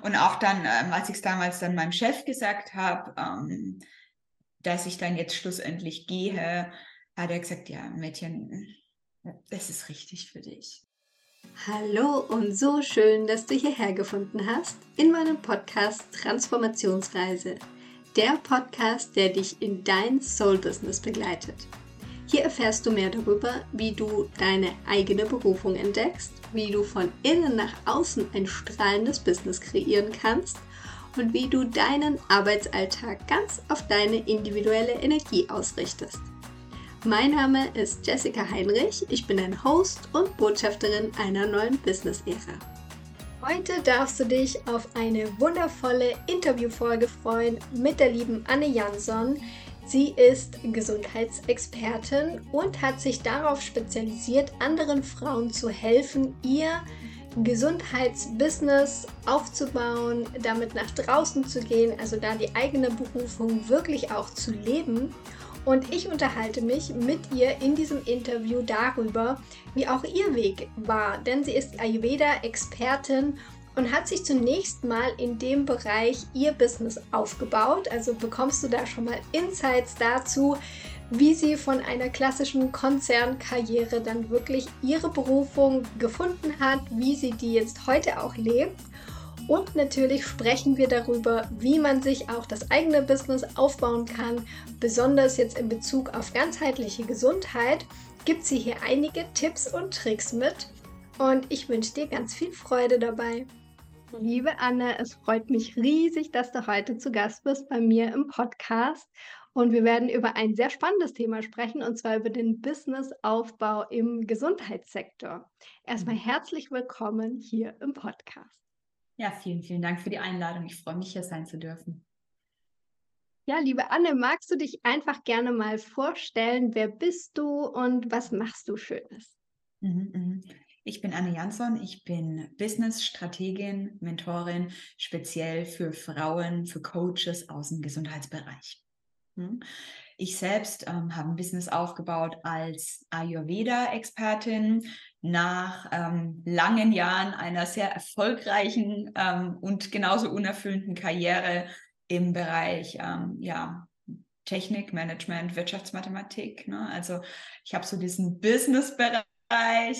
Und auch dann, ähm, als ich es damals dann meinem Chef gesagt habe, ähm, dass ich dann jetzt schlussendlich gehe, hat er gesagt, ja, Mädchen, das ist richtig für dich. Hallo und so schön, dass du hierher gefunden hast in meinem Podcast Transformationsreise. Der Podcast, der dich in dein Soul-Business begleitet. Hier erfährst du mehr darüber, wie du deine eigene Berufung entdeckst, wie du von innen nach außen ein strahlendes Business kreieren kannst und wie du deinen Arbeitsalltag ganz auf deine individuelle Energie ausrichtest. Mein Name ist Jessica Heinrich, ich bin ein Host und Botschafterin einer neuen Business-Ära. Heute darfst du dich auf eine wundervolle Interviewfolge freuen mit der lieben Anne Jansson. Sie ist Gesundheitsexpertin und hat sich darauf spezialisiert, anderen Frauen zu helfen, ihr Gesundheitsbusiness aufzubauen, damit nach draußen zu gehen, also da die eigene Berufung wirklich auch zu leben. Und ich unterhalte mich mit ihr in diesem Interview darüber, wie auch ihr Weg war, denn sie ist Ayurveda-Expertin und hat sich zunächst mal in dem Bereich ihr Business aufgebaut. Also bekommst du da schon mal Insights dazu, wie sie von einer klassischen Konzernkarriere dann wirklich ihre Berufung gefunden hat, wie sie die jetzt heute auch lebt. Und natürlich sprechen wir darüber, wie man sich auch das eigene Business aufbauen kann. Besonders jetzt in Bezug auf ganzheitliche Gesundheit gibt sie hier einige Tipps und Tricks mit. Und ich wünsche dir ganz viel Freude dabei. Liebe Anne, es freut mich riesig, dass du heute zu Gast bist bei mir im Podcast. Und wir werden über ein sehr spannendes Thema sprechen, und zwar über den Businessaufbau im Gesundheitssektor. Erstmal mhm. herzlich willkommen hier im Podcast. Ja, vielen, vielen Dank für die Einladung. Ich freue mich, hier sein zu dürfen. Ja, liebe Anne, magst du dich einfach gerne mal vorstellen? Wer bist du und was machst du Schönes? Mhm, mhm. Ich bin Anne Jansson, ich bin Business-Strategin, Mentorin, speziell für Frauen, für Coaches aus dem Gesundheitsbereich. Hm? Ich selbst ähm, habe ein Business aufgebaut als Ayurveda-Expertin nach ähm, langen Jahren einer sehr erfolgreichen ähm, und genauso unerfüllenden Karriere im Bereich ähm, ja, Technik, Management, Wirtschaftsmathematik. Ne? Also ich habe so diesen Business-Bereich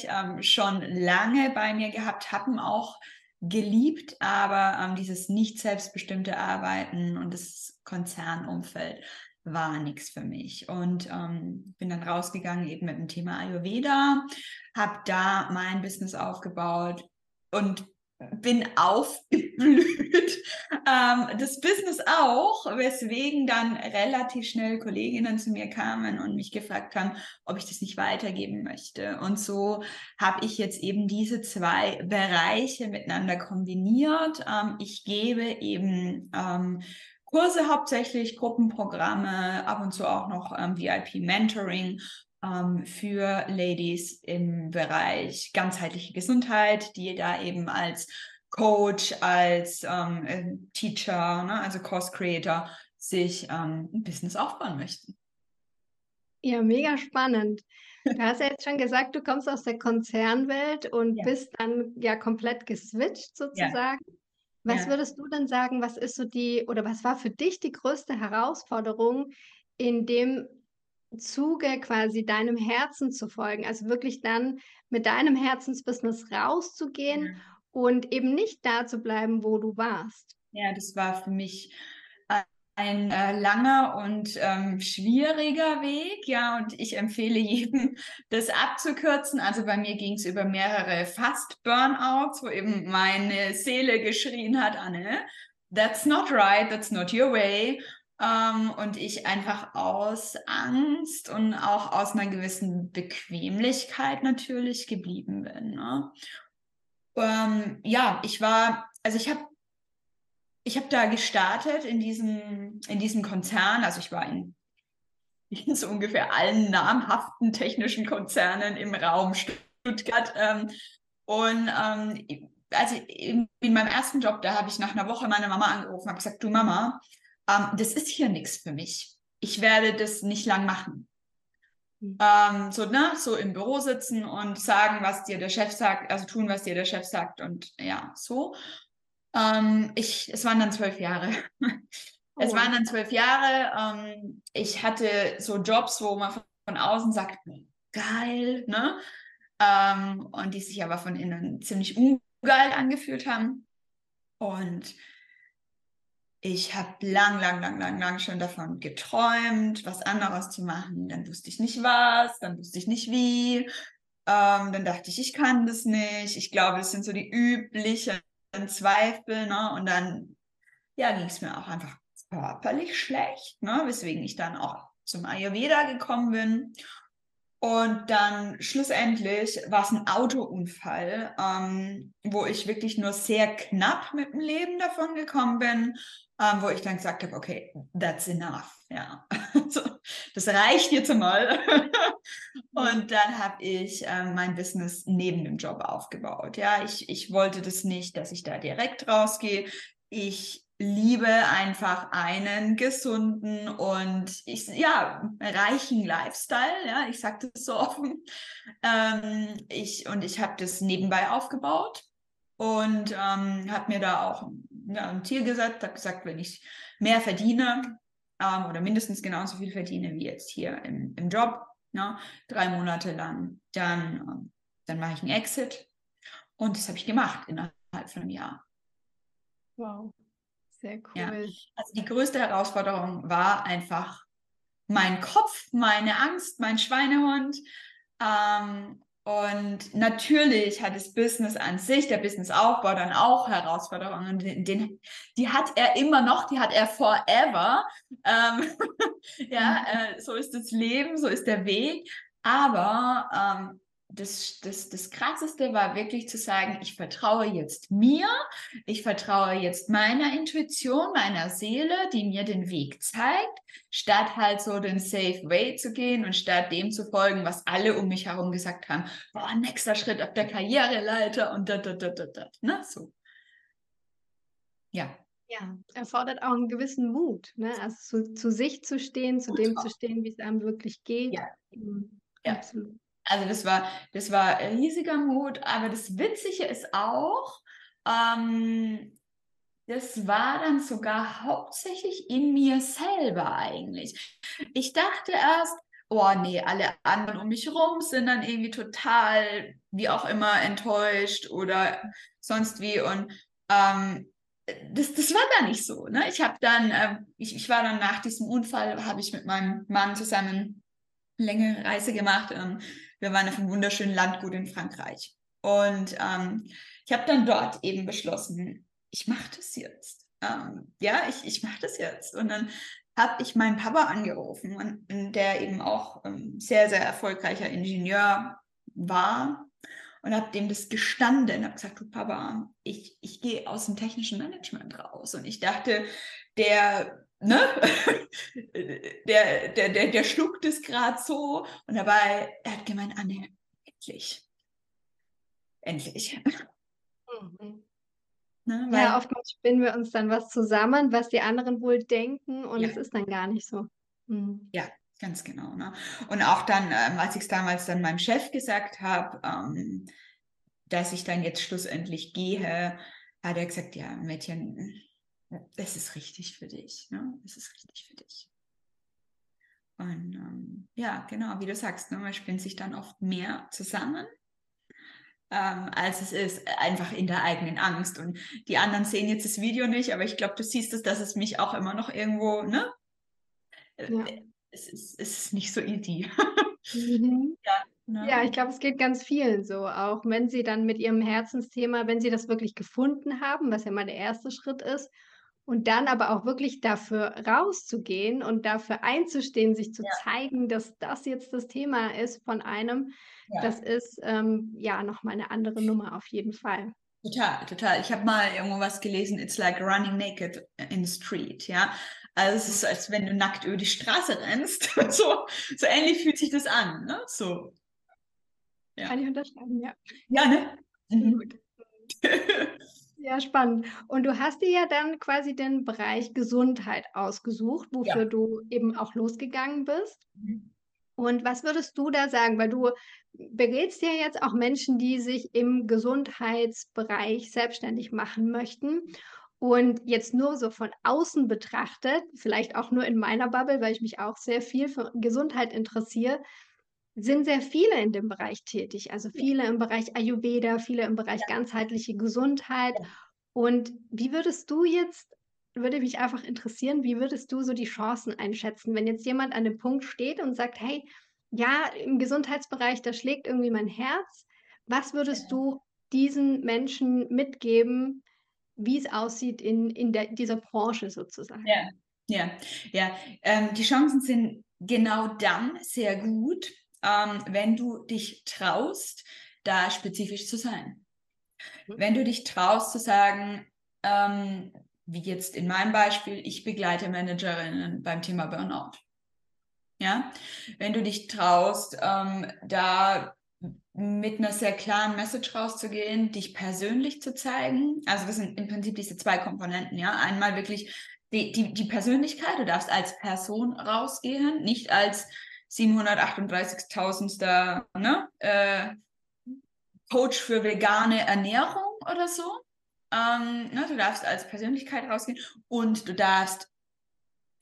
ähm, schon lange bei mir gehabt, haben auch geliebt, aber ähm, dieses nicht selbstbestimmte Arbeiten und das Konzernumfeld war nichts für mich. Und ähm, bin dann rausgegangen eben mit dem Thema Ayurveda, habe da mein Business aufgebaut und bin aufgeblüht. Ähm, das Business auch, weswegen dann relativ schnell Kolleginnen zu mir kamen und mich gefragt haben, ob ich das nicht weitergeben möchte. Und so habe ich jetzt eben diese zwei Bereiche miteinander kombiniert. Ähm, ich gebe eben ähm, Kurse hauptsächlich, Gruppenprogramme, ab und zu auch noch ähm, VIP-Mentoring ähm, für Ladies im Bereich ganzheitliche Gesundheit, die da eben als Coach, als ähm, äh, Teacher, ne, also Course Creator sich ähm, ein Business aufbauen möchten. Ja, mega spannend. Du hast ja jetzt schon gesagt, du kommst aus der Konzernwelt und ja. bist dann ja komplett geswitcht sozusagen. Ja. Was ja. würdest du denn sagen, was ist so die oder was war für dich die größte Herausforderung in dem Zuge quasi deinem Herzen zu folgen, also wirklich dann mit deinem Herzensbusiness rauszugehen ja. und eben nicht da zu bleiben, wo du warst. Ja, das war für mich ein äh, langer und ähm, schwieriger Weg, ja, und ich empfehle jedem, das abzukürzen. Also bei mir ging es über mehrere Fast-Burnouts, wo eben meine Seele geschrien hat, Anne, that's not right, that's not your way. Ähm, und ich einfach aus Angst und auch aus einer gewissen Bequemlichkeit natürlich geblieben bin. Ne? Ähm, ja, ich war, also ich habe ich habe da gestartet in diesem, in diesem Konzern. Also ich war in, in so ungefähr allen namhaften technischen Konzernen im Raum Stuttgart. Ähm, und ähm, also in, in, meinem ersten Job, da habe ich nach einer Woche meine Mama angerufen, habe gesagt, du Mama, ähm, das ist hier nichts für mich. Ich werde das nicht lang machen. Mhm. Ähm, so, ne, so im Büro sitzen und sagen, was dir der Chef sagt, also tun, was dir der Chef sagt und ja, so. Ähm, ich, es waren dann zwölf Jahre. Oh. Es waren dann zwölf Jahre. Ähm, ich hatte so Jobs, wo man von, von außen sagt, geil, ne? Ähm, und die sich aber von innen ziemlich ungeil angefühlt haben. Und ich habe lang, lang, lang, lang, lang schon davon geträumt, was anderes zu machen. Dann wusste ich nicht was, dann wusste ich nicht wie. Ähm, dann dachte ich, ich kann das nicht. Ich glaube, das sind so die üblichen Zweifel. Ne? Und dann ja, ging es mir auch einfach körperlich schlecht, ne? weswegen ich dann auch zum Ayurveda gekommen bin. Und dann schlussendlich war es ein Autounfall, ähm, wo ich wirklich nur sehr knapp mit dem Leben davon gekommen bin, wo ich dann gesagt habe, okay, that's enough. Ja, also, das reicht jetzt einmal. und dann habe ich ähm, mein Business neben dem Job aufgebaut. Ja, ich, ich wollte das nicht, dass ich da direkt rausgehe. Ich liebe einfach einen gesunden und ich, ja, reichen Lifestyle. Ja, ich sage das so offen. Ähm, ich, und ich habe das nebenbei aufgebaut und ähm, habe mir da auch ja, ein Ziel gesetzt, habe gesagt, wenn ich mehr verdiene ähm, oder mindestens genauso viel verdiene wie jetzt hier im, im Job, ne, drei Monate lang, dann, ähm, dann mache ich einen Exit. Und das habe ich gemacht innerhalb von einem Jahr. Wow. Sehr cool. Ja. Also die größte Herausforderung war einfach mein Kopf, meine Angst, mein Schweinehund. Ähm, und natürlich hat das Business an sich, der Businessaufbau dann auch Herausforderungen. Den, den, die hat er immer noch, die hat er forever. Ähm, ja, mhm. äh, so ist das Leben, so ist der Weg. Aber ähm, das, das, das Krasseste war wirklich zu sagen, ich vertraue jetzt mir, ich vertraue jetzt meiner Intuition, meiner Seele, die mir den Weg zeigt, statt halt so den Safe Way zu gehen und statt dem zu folgen, was alle um mich herum gesagt haben, boah, nächster Schritt auf der Karriereleiter und da, da, da, da, da, ne, so. Ja. Ja, erfordert auch einen gewissen Mut, ne? also zu, zu sich zu stehen, zu dem zu stehen, wie es einem wirklich geht. Ja. Mhm. ja. Absolut. Also das war, das war riesiger Mut, aber das Witzige ist auch, ähm, das war dann sogar hauptsächlich in mir selber eigentlich. Ich dachte erst, oh nee, alle anderen um mich rum sind dann irgendwie total, wie auch immer, enttäuscht oder sonst wie. Und ähm, das, das war gar nicht so. Ne? Ich habe dann, äh, ich, ich war dann nach diesem Unfall, habe ich mit meinem Mann zusammen eine längere Reise gemacht. Ähm, wir waren auf einem wunderschönen Landgut in Frankreich. Und ähm, ich habe dann dort eben beschlossen, ich mache das jetzt. Ähm, ja, ich, ich mache das jetzt. Und dann habe ich meinen Papa angerufen, der eben auch ähm, sehr, sehr erfolgreicher Ingenieur war. Und habe dem das gestanden, habe gesagt, du Papa, ich, ich gehe aus dem technischen Management raus. Und ich dachte, der ne? der, der, der, der schluckt es gerade so und dabei, er hat gemeint, Anne, endlich. Endlich. Mhm. Ne, ja, oftmals spinnen wir uns dann was zusammen, was die anderen wohl denken und ja. es ist dann gar nicht so. Mhm. Ja, ganz genau. Ne? Und auch dann, ähm, als ich es damals dann meinem Chef gesagt habe, ähm, dass ich dann jetzt schlussendlich gehe, hat er gesagt, ja, Mädchen, es ist richtig für dich. Ne? Es ist richtig für dich. Und ähm, ja, genau, wie du sagst, ne, man spinnt sich dann oft mehr zusammen, ähm, als es ist einfach in der eigenen Angst. Und die anderen sehen jetzt das Video nicht, aber ich glaube, du siehst es, dass es mich auch immer noch irgendwo, ne? Äh, ja. Es, ist, es ist nicht so easy. Mhm. ja, ne? ja, ich glaube, es geht ganz vielen so, auch wenn sie dann mit ihrem Herzensthema, wenn sie das wirklich gefunden haben, was ja mal der erste Schritt ist, und dann aber auch wirklich dafür rauszugehen und dafür einzustehen, sich zu ja. zeigen, dass das jetzt das Thema ist von einem, ja. das ist ähm, ja nochmal eine andere Nummer auf jeden Fall. Total, total. Ich habe mal irgendwo was gelesen, it's like running naked in the street, ja. Also es ist, als wenn du nackt über die Straße rennst. so, so ähnlich fühlt sich das an, ne? So. Ja. Kann ich unterschreiben, ja. Ja, ne? Mhm. Ja, spannend. Und du hast dir ja dann quasi den Bereich Gesundheit ausgesucht, wofür ja. du eben auch losgegangen bist. Mhm. Und was würdest du da sagen? Weil du berätst ja jetzt auch Menschen, die sich im Gesundheitsbereich selbstständig machen möchten. Und jetzt nur so von außen betrachtet, vielleicht auch nur in meiner Bubble, weil ich mich auch sehr viel für Gesundheit interessiere, sind sehr viele in dem Bereich tätig. Also viele im Bereich Ayurveda, viele im Bereich Ja. ganzheitliche Gesundheit. Ja. Und wie würdest du jetzt, würde mich einfach interessieren, wie würdest du so die Chancen einschätzen, wenn jetzt jemand an dem Punkt steht und sagt, hey, ja, im Gesundheitsbereich, da schlägt irgendwie mein Herz. Was würdest Ja. du diesen Menschen mitgeben, wie es aussieht in, in der, dieser Branche sozusagen? Ja, ja, ja. Ähm, die Chancen sind genau dann sehr gut, ähm, wenn du dich traust, da spezifisch zu sein. Mhm. Wenn du dich traust zu sagen, ähm, wie jetzt in meinem Beispiel, ich begleite Managerinnen beim Thema Burnout. Ja, wenn du dich traust, ähm, da mit einer sehr klaren Message rauszugehen, dich persönlich zu zeigen. Also das sind im Prinzip diese zwei Komponenten, ja. Einmal wirklich die, die, die Persönlichkeit, du darfst als Person rausgehen, nicht als 738.000. Ne, äh, Coach für vegane Ernährung oder so. Ähm, ne, du darfst als Persönlichkeit rausgehen und du darfst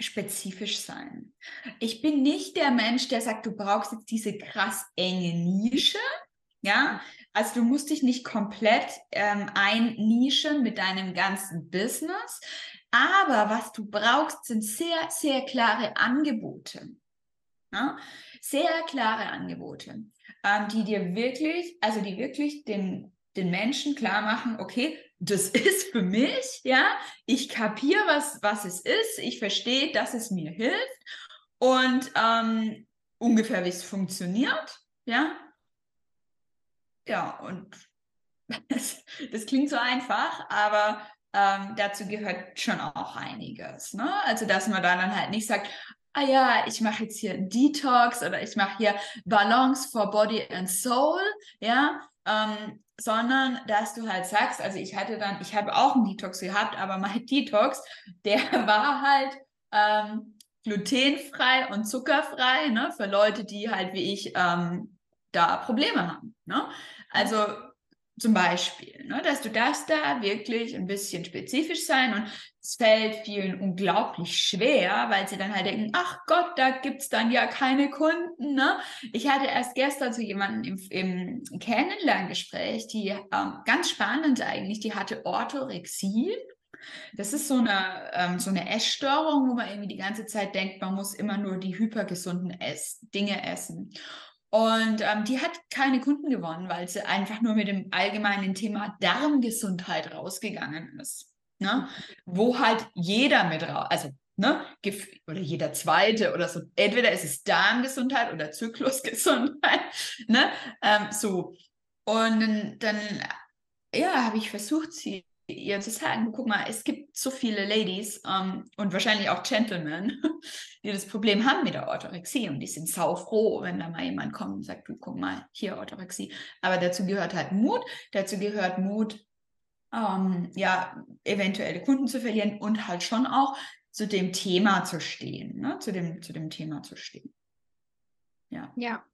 spezifisch sein. Ich bin nicht der Mensch, der sagt, du brauchst jetzt diese krass enge Nische. Ja, also du musst dich nicht komplett ähm, einnischen mit deinem ganzen Business. Aber was du brauchst, sind sehr, sehr klare Angebote. Ja? Sehr klare Angebote, ähm, die dir wirklich, also die wirklich den, den Menschen klar machen, okay, das ist für mich, ja, ich kapiere, was, was es ist, ich verstehe, dass es mir hilft und ähm, ungefähr, wie es funktioniert, ja. Ja, und das, das klingt so einfach, aber ähm, dazu gehört schon auch einiges. Ne? Also, dass man dann halt nicht sagt, ah ja, ich mache jetzt hier Detox oder ich mache hier Balance for Body and Soul, ja, ähm, sondern dass du halt sagst, also ich hatte dann, ich habe auch einen Detox gehabt, aber mein Detox, der war halt ähm, glutenfrei und zuckerfrei, ne, für Leute, die halt wie ich ähm, da Probleme haben. Ne? Also zum Beispiel, ne, dass du darfst da wirklich ein bisschen spezifisch sein und es fällt vielen unglaublich schwer, weil sie dann halt denken, ach Gott, da gibt es dann ja keine Kunden. Ne? Ich hatte erst gestern so jemanden im, im Kennenlerngespräch, die ähm, ganz spannend eigentlich, die hatte Orthorexie. Das ist so eine, ähm, so eine Essstörung, wo man irgendwie die ganze Zeit denkt, man muss immer nur die hypergesunden Ess Dinge essen. Und ähm, die hat keine Kunden gewonnen, weil sie einfach nur mit dem allgemeinen Thema Darmgesundheit rausgegangen ist. Ne? Wo halt jeder mit raus, also ne, oder jeder zweite oder so. Entweder ist es Darmgesundheit oder Zyklusgesundheit. Ne? Ähm, so. Und dann, ja, habe ich versucht, sie ihr zu sagen, guck mal, es gibt so viele Ladies ähm, und wahrscheinlich auch Gentlemen, die das Problem haben mit der Orthorexie und die sind saufroh, wenn da mal jemand kommt und sagt, du guck mal, hier Orthorexie. Aber dazu gehört halt Mut, dazu gehört Mut, ähm, ja, eventuelle Kunden zu verlieren und halt schon auch zu dem Thema zu stehen, ne? zu, dem, zu dem Thema zu stehen. Ja. Ja,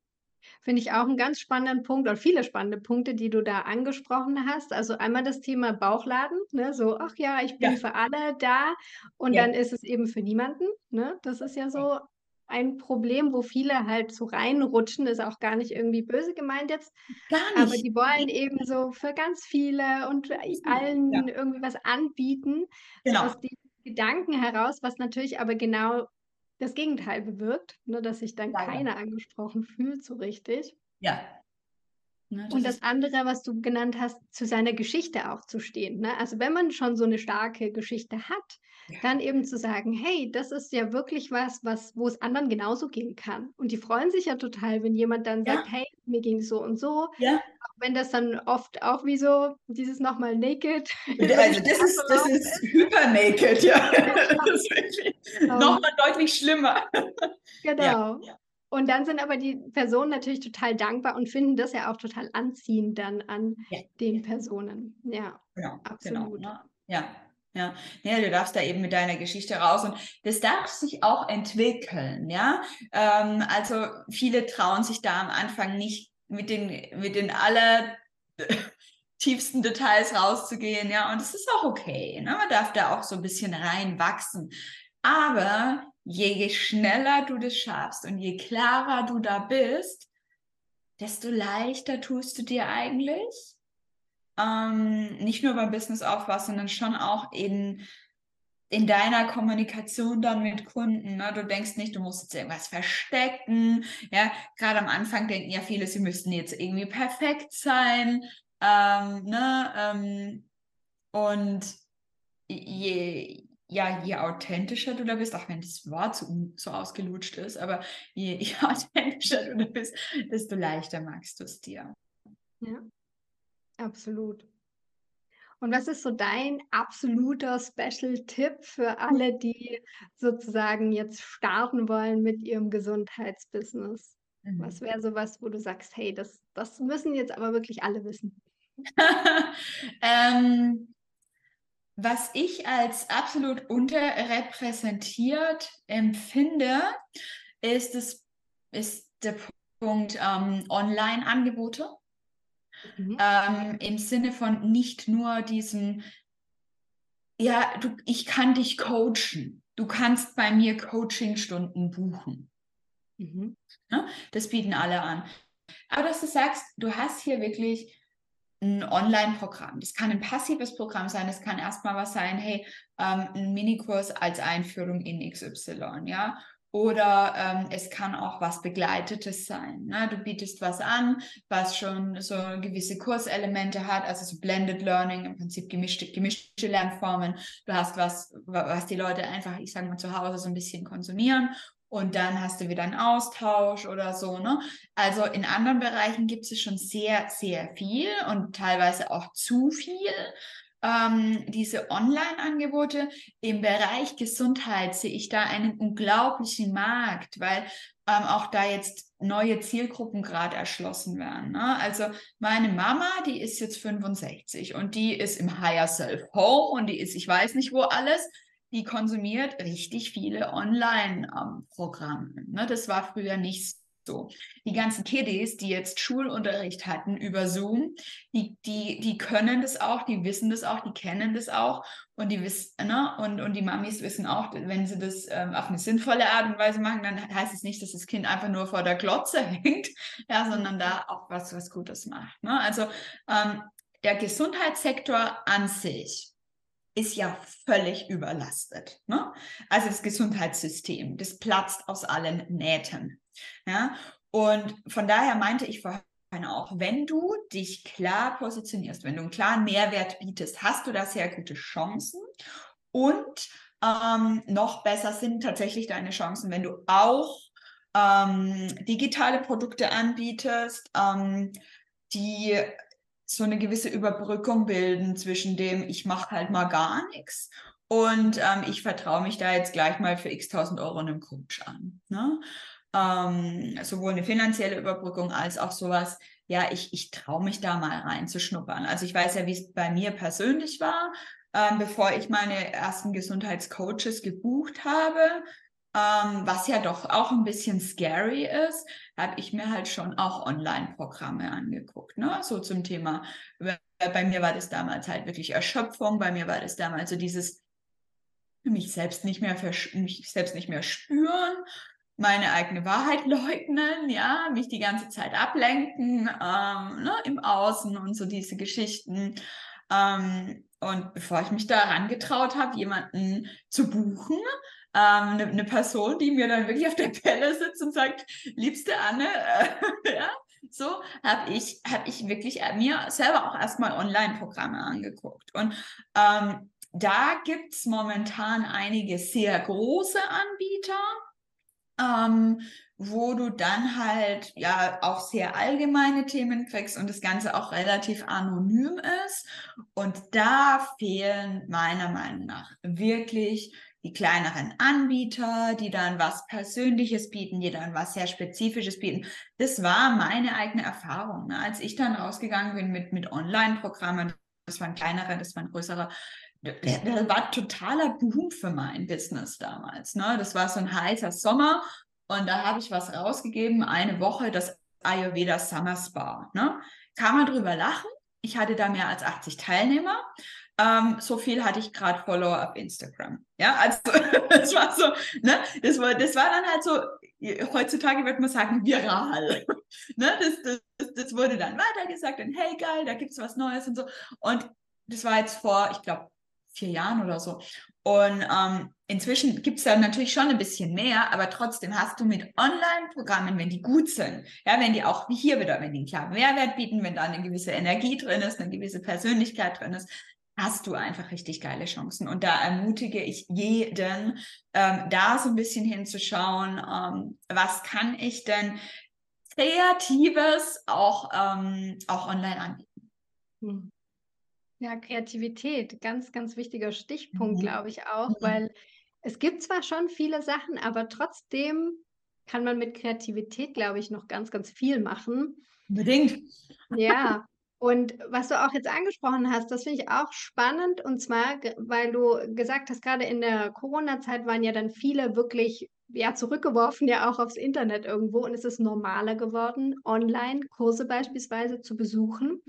Finde ich auch einen ganz spannenden Punkt oder viele spannende Punkte, die du da angesprochen hast. Also einmal das Thema Bauchladen, ne? So, ach ja, ich bin Ja. für alle da und Ja. dann ist es eben für niemanden, ne? Das ist ja so ein Problem, wo viele halt so reinrutschen, ist auch gar nicht irgendwie böse gemeint jetzt, Gar aber nicht. die wollen eben so für ganz viele und allen Ja. irgendwie was anbieten, so Genau. aus diesem Gedanken heraus, was natürlich aber genau das Gegenteil bewirkt, ne, dass sich dann Leider. keiner angesprochen fühlt so richtig. Ja. Ne, Und das andere, was du genannt hast, zu seiner Geschichte auch zu stehen. Ne? Also wenn man schon so eine starke Geschichte hat, Ja. dann eben zu sagen, hey, das ist ja wirklich was, was, wo es anderen genauso gehen kann. Und die freuen sich ja total, wenn jemand dann Ja. sagt, hey, mir ging es so und so. ja. Auch wenn das dann oft auch wie so dieses nochmal naked. Also das ist, das ist hyper naked, ja. Das ist wirklich nochmal deutlich schlimmer. Genau. Und dann sind aber die Personen natürlich total dankbar und finden das ja auch total anziehend dann an Ja. den Personen. Ja, Genau, Absolut. Genau, ne? Ja, Ja, ja, du darfst da eben mit deiner Geschichte raus und das darf sich auch entwickeln, ja. Ähm, also viele trauen sich da am Anfang nicht mit den, mit den aller tiefsten Details rauszugehen, ja, und es ist auch okay, ne? man darf da auch so ein bisschen reinwachsen. Aber je schneller du das schaffst und je klarer du da bist, desto leichter tust du dir eigentlich ähm, nicht nur beim Businessaufbau, sondern schon auch in, in deiner Kommunikation dann mit Kunden. Ne? Du denkst nicht, du musst jetzt irgendwas verstecken. Ja, gerade am Anfang denken ja viele, sie müssten jetzt irgendwie perfekt sein. Ähm, ne? Ähm, und je, ja, je authentischer du da bist, auch wenn das Wort so, so ausgelutscht ist, aber je, je authentischer du da bist, desto leichter magst du es dir. Ja. Absolut. Und was ist so dein absoluter Special-Tipp für alle, die sozusagen jetzt starten wollen mit ihrem Gesundheitsbusiness? Mhm. Was wäre so was, wo du sagst, hey, das, das müssen jetzt aber wirklich alle wissen? ähm, was ich als absolut unterrepräsentiert empfinde, ist, das, ist der Punkt ähm, Online-Angebote. Mhm. Ähm, Im Sinne von nicht nur diesem, ja, du, ich kann dich coachen. Du kannst bei mir Coachingstunden buchen. Mhm. Ja, ne? das bieten alle an. Aber dass du sagst, du hast hier wirklich ein Online-Programm. Das kann ein passives Programm sein, das kann erstmal was sein, hey, ähm, ein Minikurs als Einführung in XY, ja. Oder ähm, es kann auch was Begleitetes sein. Ne? Du bietest was an, was schon so gewisse Kurselemente hat, also so Blended Learning, im Prinzip gemischte, gemischte Lernformen. Du hast was, was die Leute einfach, ich sage mal, zu Hause so ein bisschen konsumieren und dann hast du wieder einen Austausch oder so. Ne? Also in anderen Bereichen gibt es schon sehr, sehr viel und teilweise auch zu viel ähm, diese Online-Angebote. Im Bereich Gesundheit sehe ich da einen unglaublichen Markt, weil ähm, auch da jetzt neue Zielgruppen gerade erschlossen werden. Ne? Also meine Mama, die ist jetzt 65 und die ist im Higher Self Home und die ist, ich weiß nicht wo alles, die konsumiert richtig viele Online-Programme. Ne? Das war früher nicht so. So, die ganzen Kiddies, die jetzt Schulunterricht hatten über Zoom, die, die, die können das auch, die wissen das auch, die kennen das auch und die wissen, ne, und, und die Mamis wissen auch, wenn sie das ähm, auf eine sinnvolle Art und Weise machen, dann heißt es nicht, dass das Kind einfach nur vor der Glotze hängt, ja, sondern da auch was, was Gutes macht. Ne? Also ähm, der Gesundheitssektor an sich ist ja völlig überlastet. Ne? Also das Gesundheitssystem, das platzt aus allen Nähten. Ja? Und von daher meinte ich vorhin auch, wenn du dich klar positionierst, wenn du einen klaren Mehrwert bietest, hast du da sehr gute Chancen. Und ähm, noch besser sind tatsächlich deine Chancen, wenn du auch ähm, digitale Produkte anbietest, ähm, die so eine gewisse Überbrückung bilden zwischen dem, ich mache halt mal gar nichts und ähm, ich vertraue mich da jetzt gleich mal für x tausend Euro einem Coach an. Ne? ähm, sowohl eine finanzielle Überbrückung als auch sowas, ja, ich, ich traue mich da mal reinzuschnuppern. Also ich weiß ja, wie es bei mir persönlich war, ähm, bevor ich meine ersten Gesundheitscoaches gebucht habe, ähm, was ja doch auch ein bisschen scary ist, habe ich mir halt schon auch Online-Programme angeguckt, ne? so zum Thema, bei mir war das damals halt wirklich Erschöpfung, bei mir war das damals so dieses mich selbst nicht mehr mich selbst nicht mehr spüren meine eigene Wahrheit leugnen, ja, mich die ganze Zeit ablenken ähm, ne, im Außen und so diese Geschichten. Ähm, und bevor ich mich daran getraut habe, jemanden zu buchen, ähm, eine, eine, Person, die mir dann wirklich auf der Pelle sitzt und sagt, liebste Anne, äh, ja, so habe ich, hab ich wirklich äh, mir selber auch erstmal Online-Programme angeguckt. Und ähm, da gibt es momentan einige sehr große Anbieter, ähm, wo du dann halt ja auch sehr allgemeine Themen kriegst und das Ganze auch relativ anonym ist. Und da fehlen meiner Meinung nach wirklich die kleineren Anbieter, die dann was Persönliches bieten, die dann was sehr Spezifisches bieten. Das war meine eigene Erfahrung. Ne? Als ich dann rausgegangen bin mit, mit Online-Programmen, das waren kleinere, das waren größere, der war totaler Boom für mein Business damals. Ne? Das war so ein heißer Sommer und da habe ich was rausgegeben, eine Woche, das Ayurveda Summer Spa. Ne? Kann man drüber lachen? Ich hatte da mehr als 80 Teilnehmer. Ähm, so viel hatte ich gerade Follower auf Instagram. Ja, also das war so, ne, das war, das war dann halt so, heutzutage würde man sagen, viral. ne, das, das, das wurde dann weitergesagt und hey geil, da gibt es was Neues und so. Und das war jetzt vor, ich glaube, vier Jahren oder so. Und ähm, inzwischen gibt es da natürlich schon ein bisschen mehr, aber trotzdem hast du mit Online-Programmen, wenn die gut sind, ja, wenn die auch wie hier wieder, wenn die einen klaren Mehrwert bieten, wenn da eine gewisse Energie drin ist, eine gewisse Persönlichkeit drin ist, hast du einfach richtig geile Chancen. Und da ermutige ich jeden, ähm, da so ein bisschen hinzuschauen, ähm, was kann ich denn Kreatives auch, ähm, auch online anbieten. Hm. Ja, Kreativität, ganz, ganz wichtiger Stichpunkt, mhm. glaube ich auch, mhm. weil es gibt zwar schon viele Sachen, aber trotzdem kann man mit Kreativität, glaube ich, noch ganz, ganz viel machen. Unbedingt. Ja, und was du auch jetzt angesprochen hast, das finde ich auch spannend. Und zwar, weil du gesagt hast, gerade in der Corona-Zeit waren ja dann viele wirklich ja, zurückgeworfen, ja auch aufs Internet irgendwo. Und es ist normaler geworden, Online-Kurse beispielsweise zu besuchen.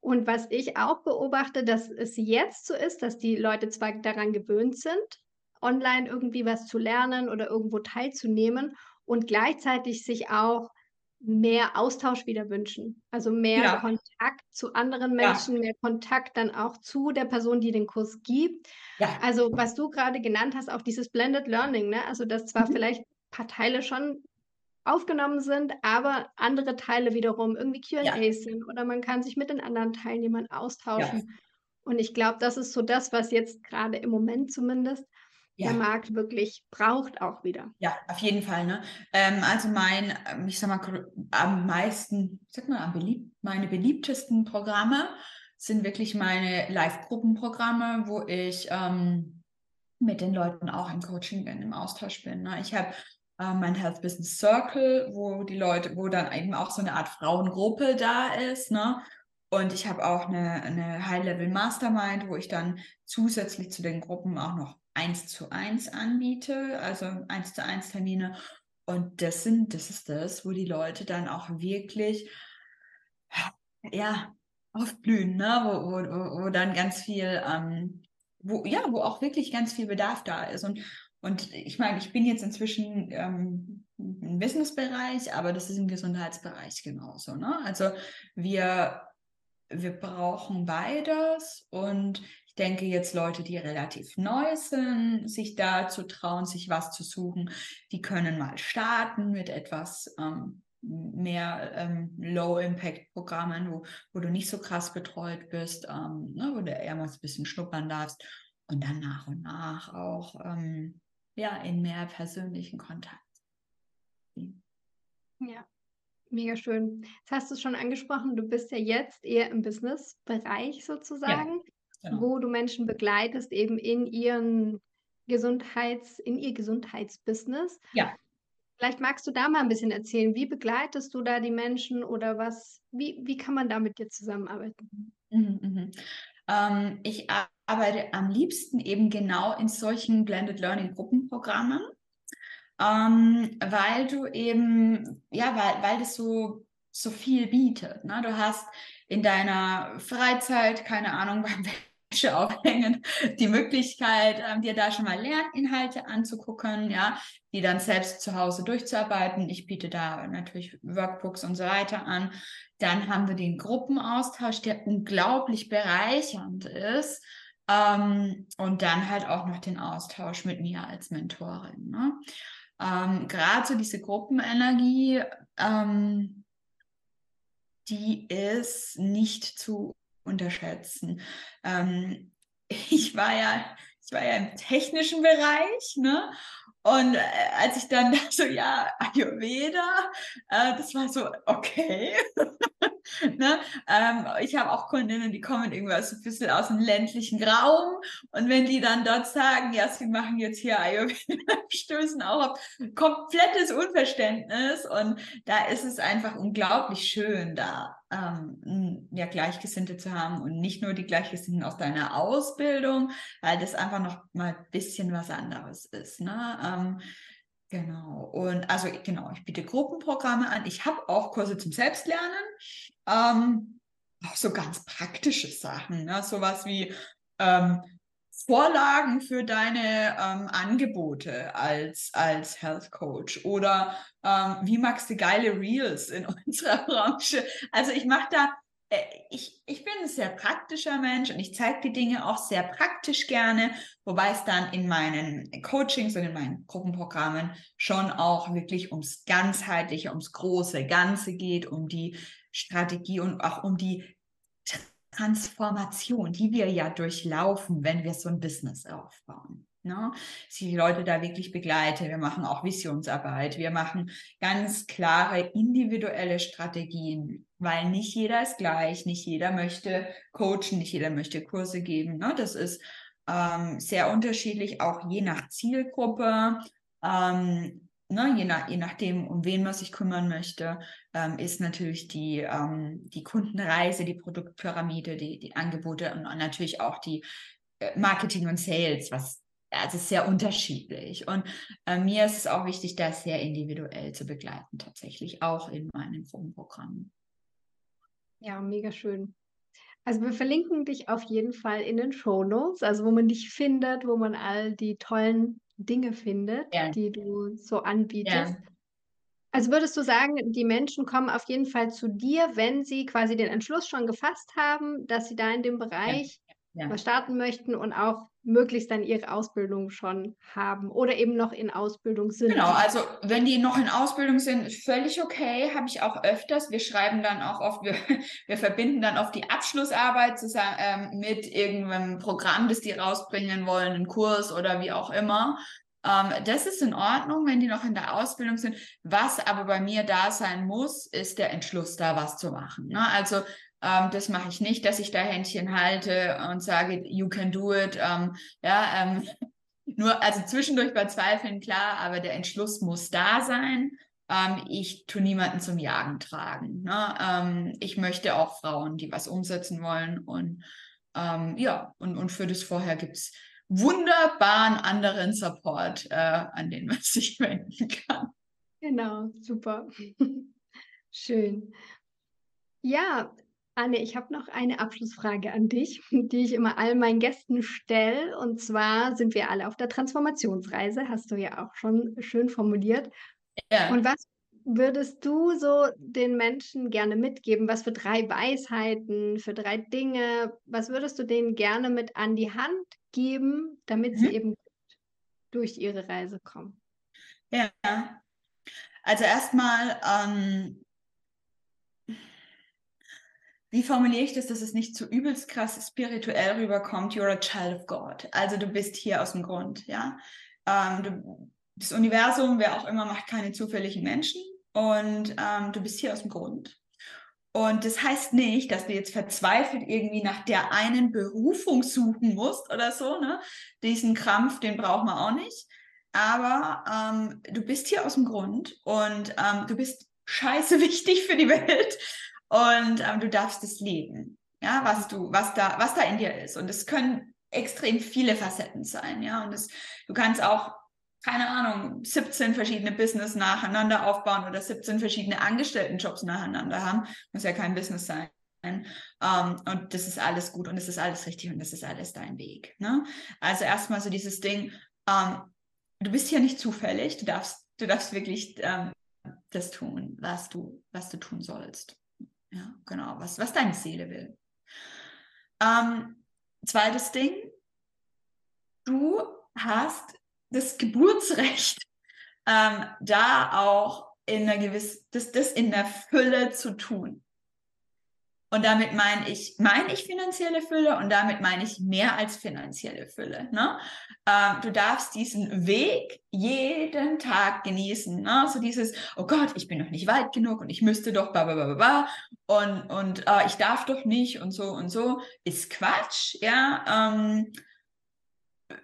Und was ich auch beobachte, dass es jetzt so ist, dass die Leute zwar daran gewöhnt sind, online irgendwie was zu lernen oder irgendwo teilzunehmen und gleichzeitig sich auch mehr Austausch wieder wünschen. Also mehr ja. Kontakt zu anderen Menschen, ja. mehr Kontakt dann auch zu der Person, die den Kurs gibt. Ja. Also was du gerade genannt hast, auch dieses Blended Learning, ne? Also dass zwar mhm. vielleicht ein paar Teile schon aufgenommen sind, aber andere Teile wiederum irgendwie QAs sind oder man kann sich mit den anderen Teilnehmern austauschen. Und ich glaube, das ist so das, was jetzt gerade im Moment zumindest ja. der Markt wirklich braucht auch wieder. Ja, auf jeden Fall. Ne? Ähm, also mein, ähm, ich sag mal, am meisten, sag mal, am belieb meine beliebtesten Programme sind wirklich meine Live-Gruppenprogramme, wo ich ähm, mit den Leuten auch im Coaching bin, im Austausch bin. Ne? Ich habe äh, mein Health Business Circle, wo die Leute, wo dann eben auch so eine Art Frauengruppe da ist, ne? Und ich habe auch eine, eine High-Level Mastermind, wo ich dann zusätzlich zu den Gruppen auch noch eins zu eins anbiete, also eins zu eins Termine. Und das sind, das ist das, wo die Leute dann auch wirklich, ja, aufblühen, ne? wo, wo, wo dann ganz viel, ähm, wo, ja, wo auch wirklich ganz viel Bedarf da ist. Und, und ich meine, ich bin jetzt inzwischen ähm, im Businessbereich, aber das ist im Gesundheitsbereich genauso. Ne? Also wir, wir brauchen beides und denke jetzt Leute, die relativ neu sind, sich da zu trauen, sich was zu suchen, die können mal starten mit etwas ähm, mehr ähm, Low-Impact-Programmen, wo, wo du nicht so krass betreut bist, ähm, ne, wo du eher mal ein bisschen schnuppern darfst und dann nach und nach auch ähm, ja, in mehr persönlichen Kontakt. Ja, mega schön. Jetzt hast du es schon angesprochen, du bist ja jetzt eher im Business-Bereich sozusagen. Ja genau. wo du Menschen begleitest, eben in ihren Gesundheits, in ihr Gesundheitsbusiness. Ja. Vielleicht magst du da mal ein bisschen erzählen, wie begleitest du da die Menschen oder was, wie, wie kann man da mit dir zusammenarbeiten? Mhm, mhm. Ähm, ich arbeite am liebsten eben genau in solchen Blended Learning Gruppenprogrammen, ähm, weil du eben, ja, weil, weil das so, so viel bietet. Ne? Du hast in deiner Freizeit, keine Ahnung, beim Wäsche aufhängen, die Möglichkeit, ähm, dir da schon mal Lerninhalte anzugucken, ja, die dann selbst zu Hause durchzuarbeiten. Ich biete da natürlich Workbooks und so weiter an. Dann haben wir den Gruppenaustausch, der unglaublich bereichernd ist. Ähm, und dann halt auch noch den Austausch mit mir als Mentorin. Ne? Ähm, Gerade so diese Gruppenenergie, ähm, die ist nicht zu unterschätzen. Ähm, ich war ja, ich war ja im technischen Bereich, ne? Und äh, als ich dann so, ja, Ayurveda, äh, das war so, okay. ne? ähm, ich habe auch Kundinnen, die kommen irgendwie so ein bisschen aus dem ländlichen Raum. Und wenn die dann dort sagen, ja, sie machen jetzt hier Ayurveda, stößen auch auf komplettes Unverständnis. Und da ist es einfach unglaublich schön, da ähm, ja, Gleichgesinnte zu haben und nicht nur die Gleichgesinnten aus deiner Ausbildung, weil das einfach noch mal ein bisschen was anderes ist. Ne? Ähm, genau. Und also genau, ich biete Gruppenprogramme an. Ich habe auch Kurse zum Selbstlernen. Ähm, auch so ganz praktische Sachen, ne? sowas wie ähm, Vorlagen für deine ähm, Angebote als, als Health Coach oder ähm, wie magst du geile Reels in unserer Branche? Also ich mache da, äh, ich, ich bin ein sehr praktischer Mensch und ich zeige die Dinge auch sehr praktisch gerne, wobei es dann in meinen Coachings und in meinen Gruppenprogrammen schon auch wirklich ums ganzheitliche, ums große Ganze geht, um die Strategie und auch um die Transformation, die wir ja durchlaufen, wenn wir so ein Business aufbauen. Ne? Die Leute da wirklich begleite. Wir machen auch Visionsarbeit. Wir machen ganz klare individuelle Strategien, weil nicht jeder ist gleich, nicht jeder möchte coachen, nicht jeder möchte Kurse geben. Ne? Das ist ähm, sehr unterschiedlich, auch je nach Zielgruppe. Ähm, ne, je, nach, je nachdem, um wen man sich kümmern möchte, ähm, ist natürlich die, ähm, die Kundenreise, die Produktpyramide, die, die Angebote und natürlich auch die äh, Marketing und Sales, was also sehr unterschiedlich. Und äh, mir ist es auch wichtig, das sehr individuell zu begleiten, tatsächlich auch in meinen Gruppenprogrammen. Ja, mega schön. Also wir verlinken dich auf jeden Fall in den Show Notes, also wo man dich findet, wo man all die tollen Dinge findet, ja. die du so anbietest. Ja. Also würdest du sagen, die Menschen kommen auf jeden Fall zu dir, wenn sie quasi den Entschluss schon gefasst haben, dass sie da in dem Bereich ja. mal starten möchten und auch möglichst dann ihre Ausbildung schon haben oder eben noch in Ausbildung sind. Genau, also wenn die noch in Ausbildung sind, völlig okay, habe ich auch öfters. Wir schreiben dann auch oft, wir, wir verbinden dann oft die Abschlussarbeit zusammen ähm, mit irgendeinem Programm, das die rausbringen wollen, einen Kurs oder wie auch immer. Ähm, das ist in Ordnung, wenn die noch in der Ausbildung sind. Was aber bei mir da sein muss, ist der Entschluss, da was zu machen. Ne? Also ähm, das mache ich nicht, dass ich da Händchen halte und sage, you can do it. Ähm, ja, ähm, nur, also zwischendurch bei Zweifeln, klar, aber der Entschluss muss da sein. Ähm, ich tue niemanden zum Jagen tragen. Ne? Ähm, ich möchte auch Frauen, die was umsetzen wollen. Und ja, und, und für das vorher gibt es wunderbaren anderen Support, äh, an den man sich wenden kann. Genau, super. Schön. Ja, Anne, ich habe noch eine Abschlussfrage an dich, die ich immer all meinen Gästen stelle. Und zwar sind wir alle auf der Transformationsreise, hast du ja auch schon schön formuliert. Ja. Und was würdest du so den Menschen gerne mitgeben? Was für drei Weisheiten, für drei Dinge, was würdest du denen gerne mit an die Hand geben, damit mhm. sie eben durch ihre Reise kommen? Ja, also erstmal ähm, wie formuliere ich das, dass es nicht zu übelst krass spirituell rüberkommt? You're a child of God. Also du bist hier aus dem Grund, ja. Ähm, du, das Universum, wer auch immer, macht keine zufälligen Menschen und ähm, du bist hier aus dem Grund. Und das heißt nicht, dass du jetzt verzweifelt irgendwie nach der einen Berufung suchen musst oder so. Ne? Diesen Krampf, den braucht man auch nicht. Aber ähm, du bist hier aus dem Grund und ähm, du bist scheiße wichtig für die Welt und ähm, du darfst es leben, ja, was du, was da, was da in dir ist. Und es können extrem viele Facetten sein, ja. Und das, du kannst auch, keine Ahnung, 17 verschiedene Business nacheinander aufbauen oder 17 verschiedene Angestelltenjobs nacheinander haben. Muss ja kein Business sein. Um, ähm, und das ist alles gut und das ist alles richtig und das ist alles dein Weg. Ne? Also erstmal so dieses Ding, um, ähm, du bist hier nicht zufällig, du darfst, du darfst wirklich um, ähm, das tun, was du, was du tun sollst. Ja, genau, was, was deine Seele will. Ähm, zweites Ding, du hast das Geburtsrecht, ähm, da auch in einer gewissen, das, das in der Fülle zu tun. Und damit meine ich, meine ich finanzielle Fülle und damit meine ich mehr als finanzielle Fülle. Ne? Ähm, du darfst diesen Weg jeden Tag genießen. Ne? So dieses, oh Gott, ich bin noch nicht weit genug und ich müsste doch, bla, bla, bla, bla, und, und äh, ich darf doch nicht und so und so, ist Quatsch. Ja, ähm,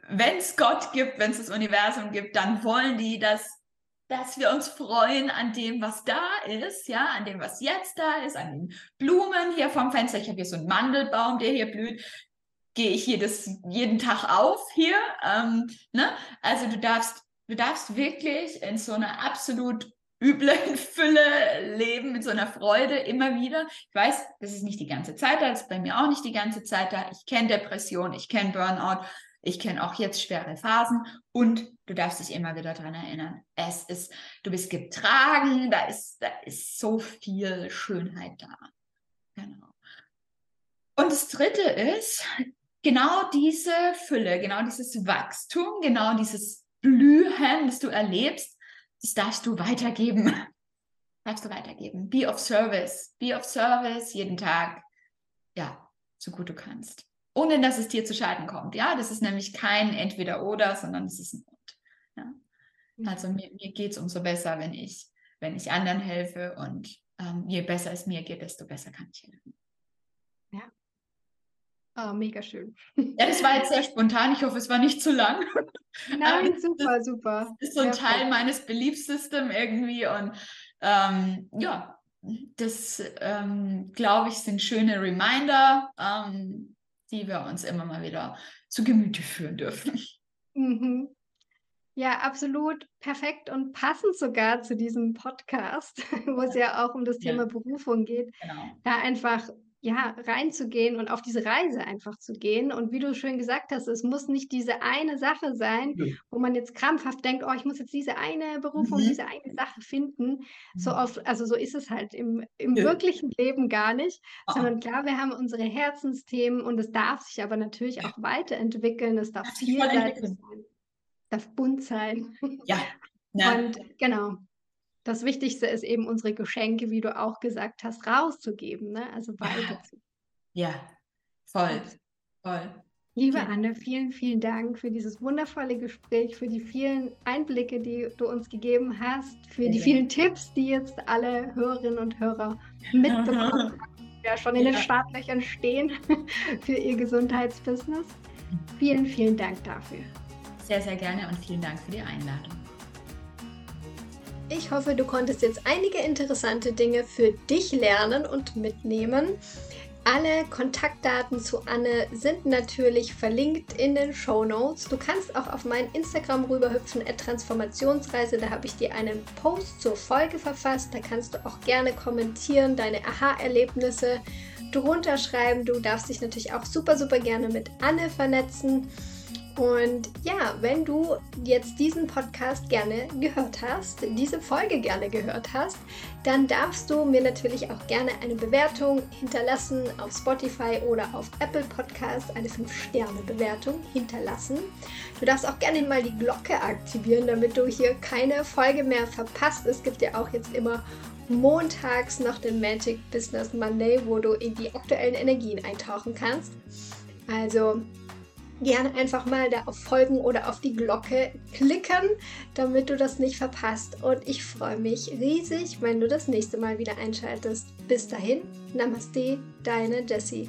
wenn es Gott gibt, wenn es das Universum gibt, dann wollen die, dass dass wir uns freuen an dem, was da ist, ja, an dem, was jetzt da ist, an den Blumen hier vom Fenster. Ich habe hier so einen Mandelbaum, der hier blüht. Gehe ich jedes, jeden Tag auf hier. Ähm, ne? Also du darfst, du darfst wirklich in so einer absolut üblen Fülle leben, mit so einer Freude immer wieder. Ich weiß, das ist nicht die ganze Zeit da, das ist bei mir auch nicht die ganze Zeit da. Ich kenne Depression, ich kenne Burnout. Ich kenne auch jetzt schwere Phasen und du darfst dich immer wieder daran erinnern. Es ist, du bist getragen, da ist, da ist so viel Schönheit da. Genau. Und das dritte ist, genau diese Fülle, genau dieses Wachstum, genau dieses Blühen, das du erlebst, das darfst du weitergeben. Darfst du weitergeben. Be of service. Be of service jeden Tag. Ja, so gut du kannst ohne dass es dir zu Schaden kommt. Ja, das ist nämlich kein Entweder-Oder, sondern es ist ein Und. Ja? Mhm. Also mir, mir geht es umso besser, wenn ich, wenn ich anderen helfe und ähm, je besser es mir geht, desto besser kann ich helfen. Ja. Oh, mega schön. Ja, das war jetzt sehr spontan. Ich hoffe, es war nicht zu lang. Nein, super, das, super. Das ist so ein Teil voll. meines Beliefssystems irgendwie und ähm, ja, das ähm, glaube ich sind schöne Reminder, ähm, die wir uns immer mal wieder zu Gemüte führen dürfen. Mhm. Ja, absolut perfekt und passend sogar zu diesem Podcast, wo es ja auch um das Thema ja. Berufung geht. Genau. Da einfach ja, reinzugehen und auf diese Reise einfach zu gehen. Und wie du schön gesagt hast, es muss nicht diese eine Sache sein, ja. wo man jetzt krampfhaft denkt, oh, ich muss jetzt diese eine Berufung, mhm. diese eine Sache finden. Mhm. So oft, also so ist es halt im, im ja. wirklichen Leben gar nicht, oh. sondern klar, wir haben unsere Herzensthemen und es darf sich aber natürlich auch weiterentwickeln. Es darf vielseitig sein, darf bunt sein. Ja. ja. Und genau, das Wichtigste ist eben unsere Geschenke, wie du auch gesagt hast, rauszugeben, ne? also weiterzugeben. Ja, voll, voll. Liebe ja. Anne, vielen, vielen Dank für dieses wundervolle Gespräch, für die vielen Einblicke, die du uns gegeben hast, für die vielen Tipps, die jetzt alle Hörerinnen und Hörer mitbekommen haben, die ja schon in ja. den Startlöchern stehen für ihr Gesundheitsbusiness. Vielen, vielen Dank dafür. Sehr, sehr gerne und vielen Dank für die Einladung. Ich hoffe, du konntest jetzt einige interessante Dinge für dich lernen und mitnehmen. Alle Kontaktdaten zu Anne sind natürlich verlinkt in den Show Notes. Du kannst auch auf mein Instagram rüberhüpfen, Transformationsreise. Da habe ich dir einen Post zur Folge verfasst. Da kannst du auch gerne kommentieren, deine Aha-Erlebnisse drunter schreiben. Du darfst dich natürlich auch super, super gerne mit Anne vernetzen. Und ja, wenn du jetzt diesen Podcast gerne gehört hast, diese Folge gerne gehört hast, dann darfst du mir natürlich auch gerne eine Bewertung hinterlassen auf Spotify oder auf Apple Podcast, eine 5-Sterne-Bewertung hinterlassen. Du darfst auch gerne mal die Glocke aktivieren, damit du hier keine Folge mehr verpasst. Es gibt ja auch jetzt immer montags noch den Magic Business Monday, wo du in die aktuellen Energien eintauchen kannst. Also gerne einfach mal da auf Folgen oder auf die Glocke klicken, damit du das nicht verpasst. Und ich freue mich riesig, wenn du das nächste Mal wieder einschaltest. Bis dahin, Namaste, deine Jessie.